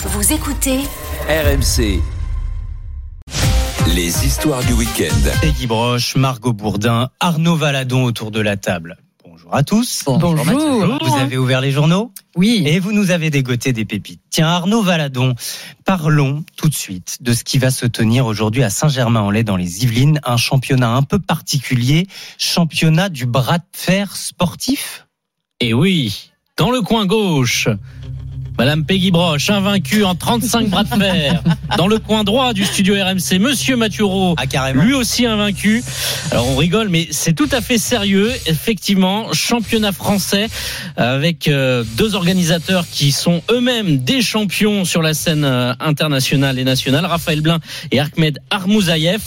Vous écoutez RMC. Les histoires du week-end. Peggy Broche, Margot Bourdin, Arnaud Valadon autour de la table. Bonjour à tous. Bonjour. Vous avez ouvert les journaux Oui. et vous nous avez dégoté des pépites. Tiens, Arnaud Valadon, parlons tout de suite de ce qui va se tenir aujourd'hui à Saint-Germain-en-Laye dans les Yvelines, un championnat un peu particulier, championnat du bras de fer sportif. Et oui, dans le coin gauche, Madame Peggy Broche, invaincue en 35 bras de fer. Dans le coin droit du studio RMC, Monsieur Mathieu Rowe, Ah, lui aussi invaincu. Alors on rigole, mais c'est tout à fait sérieux. Effectivement, championnat français avec euh, deux organisateurs qui sont eux-mêmes des champions sur la scène euh, internationale et nationale, Raphaël Blin et Ahmed Armouzaïev.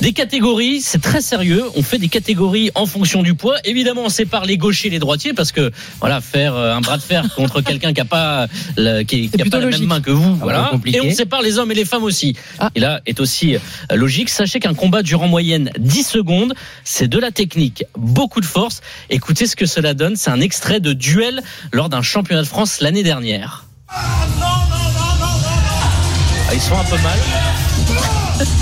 Des catégories, c'est très sérieux. On fait des catégories en fonction du poids. Évidemment, on sépare les gauchers et les droitiers parce que voilà, faire euh, un bras de fer contre quelqu'un qui a pas la, qui, qui a pas la même main que vous, voilà. compliqué. Et on sépare les hommes et les femmes aussi. Ah. Et là est aussi euh, logique. Sachez qu'un combat dure en moyenne 10 secondes. C'est de la technique, beaucoup de force. Écoutez ce que cela donne. C'est un extrait de duel lors d'un championnat de France l'année dernière. Ah, ils sont un peu mal.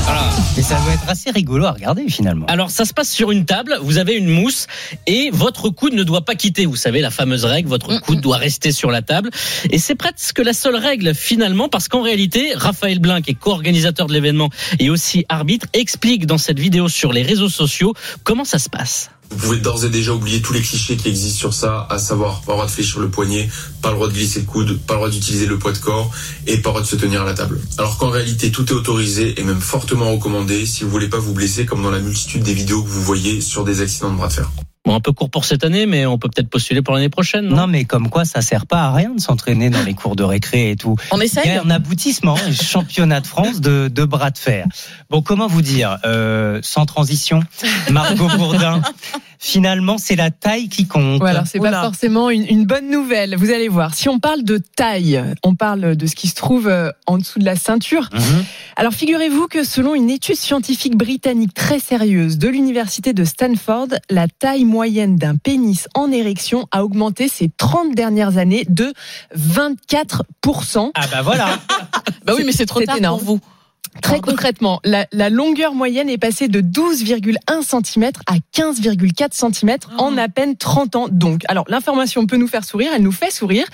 Voilà. Et ça doit être assez rigolo à regarder finalement. Alors ça se passe sur une table, vous avez une mousse et votre coude ne doit pas quitter. Vous savez la fameuse règle, votre coude doit rester sur la table. Et c'est presque la seule règle finalement parce qu'en réalité, Raphaël Blin, qui est co-organisateur de l'événement et aussi arbitre, explique dans cette vidéo sur les réseaux sociaux comment ça se passe. Vous pouvez d'ores et déjà oublier tous les clichés qui existent sur ça, à savoir pas le droit de fléchir le poignet, pas le droit de glisser le coude, pas le droit d'utiliser le poids de corps et pas le droit de se tenir à la table. Alors qu'en réalité tout est autorisé et même fortement recommandé si vous voulez pas vous blesser comme dans la multitude des vidéos que vous voyez sur des accidents de bras de fer. Bon, un peu court pour cette année, mais on peut peut-être postuler pour l'année prochaine. Non? Non, mais comme quoi, ça sert pas à rien de s'entraîner dans les cours de récré et tout. On Il y essaye a un aboutissement, un championnat de France de, de bras de fer. Bon, comment vous dire, euh, sans transition, Margot Bourdin, finalement, c'est la taille qui compte. Voilà, c'est pas forcément une, une bonne nouvelle. Vous allez voir. Si on parle de taille, on parle de ce qui se trouve euh, en dessous de la ceinture. Mhm. Alors figurez-vous que selon une étude scientifique britannique très sérieuse de l'université de Stanford, la taille moyenne d'un pénis en érection a augmenté ces 30 dernières années de 24%. Ah bah voilà. Bah oui, mais c'est trop tard énorme. pour vous. Très concrètement, la, la longueur moyenne est passée de 12,1 cm à 15,4 cm en à peine 30 ans. Donc, alors l'information peut nous faire sourire, elle nous fait sourire,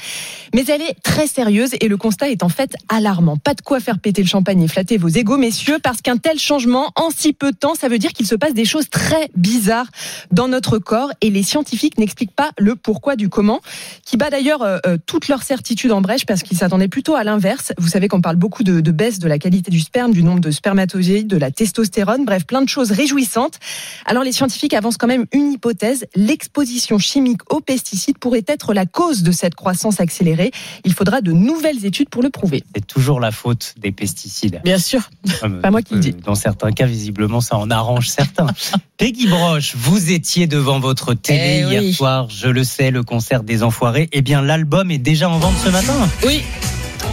mais elle est très sérieuse et le constat est en fait alarmant. Pas de quoi faire péter le champagne et flatter vos égaux, messieurs, parce qu'un tel changement en si peu de temps, ça veut dire qu'il se passe des choses très bizarres dans notre corps et les scientifiques n'expliquent pas le pourquoi du comment, qui bat d'ailleurs euh, euh, toute leur certitude en brèche parce qu'ils s'attendaient plutôt à l'inverse. Vous savez qu'on parle beaucoup de, de baisse de la qualité du sperme, du nombre de spermatozoïdes, de la testostérone, bref, plein de choses réjouissantes. Alors les scientifiques avancent quand même une hypothèse, l'exposition chimique aux pesticides pourrait être la cause de cette croissance accélérée. Il faudra de nouvelles études pour le prouver. C'est toujours la faute des pesticides. Bien sûr. Comme, Pas moi qui le euh, dis. Dans certains cas, visiblement, ça en arrange certains. Peggy Broche, vous étiez devant votre télé Eh hier oui. soir, je le sais, le concert des Enfoirés. Eh bien, l'album est déjà en vente ce matin. Oui.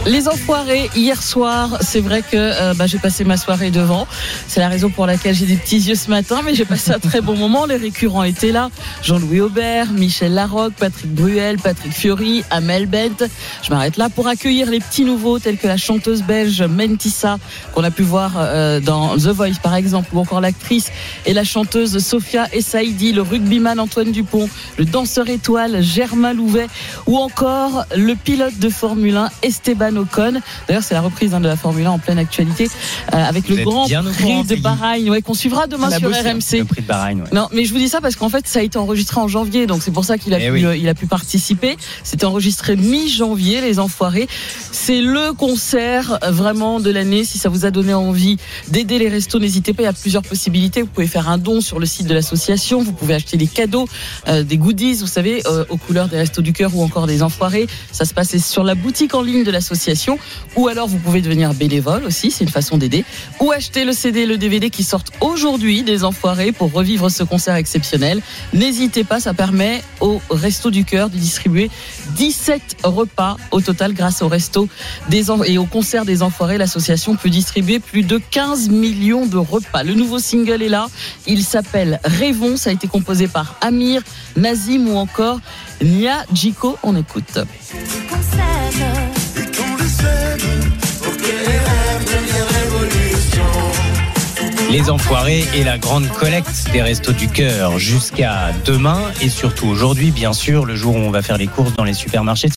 Les enfoirés, hier soir, c'est vrai que euh, bah, j'ai passé ma soirée devant. C'est la raison pour laquelle j'ai des petits yeux ce matin, mais j'ai passé un très bon moment. Les récurrents étaient là. Jean-Louis Aubert, Michel Larocque, Patrick Bruel, Patrick Fiori, Amel Bent. Je m'arrête là pour accueillir les petits nouveaux tels que la chanteuse belge Mentissa, qu'on a pu voir euh, dans The Voice par exemple, ou encore l'actrice et la chanteuse Sophia Essaidi, le rugbyman Antoine Dupont, le danseur étoile Germain Louvet, ou encore le pilote de Formule 1 Esteban Ocon. D'ailleurs, c'est la reprise hein, de la Formule 1 en pleine actualité euh, avec Vous le Grand Prix de. Bahreïn, ouais, qu'on suivra demain sur bossé, hein. RMC. Le prix de Bahreïn, ouais. Non, mais je vous dis ça parce qu'en fait, ça a été enregistré en janvier, donc c'est pour ça qu'il a, Eh pu, oui. il a pu participer. C'était enregistré mi-janvier, les Enfoirés. C'est le concert euh, vraiment de l'année. Si ça vous a donné envie d'aider les restos, n'hésitez pas. Il y a plusieurs possibilités. Vous pouvez faire un don sur le site de l'association. Vous pouvez acheter des cadeaux, euh, des goodies, vous savez, euh, aux couleurs des restos du cœur ou encore des Enfoirés. Ça se passe sur la boutique en ligne de l'association. Ou alors vous pouvez devenir bénévole aussi, c'est une façon d'aider. Ou acheter le CD et le DVD qui sortent aujourd'hui des Enfoirés pour revivre ce concert exceptionnel. N'hésitez pas, ça permet au Resto du Cœur de distribuer 17 repas au total grâce au Resto des En- et au concert des Enfoirés. L'association peut distribuer plus de 15 millions de repas. Le nouveau single est là. Il s'appelle Rêvons. Ça a été composé par Amir, Nazim ou encore Nia Jiko. On écoute. Les Enfoirés et la grande collecte des Restos du Cœur jusqu'à demain et surtout aujourd'hui, bien sûr, le jour où on va faire les courses dans les supermarchés.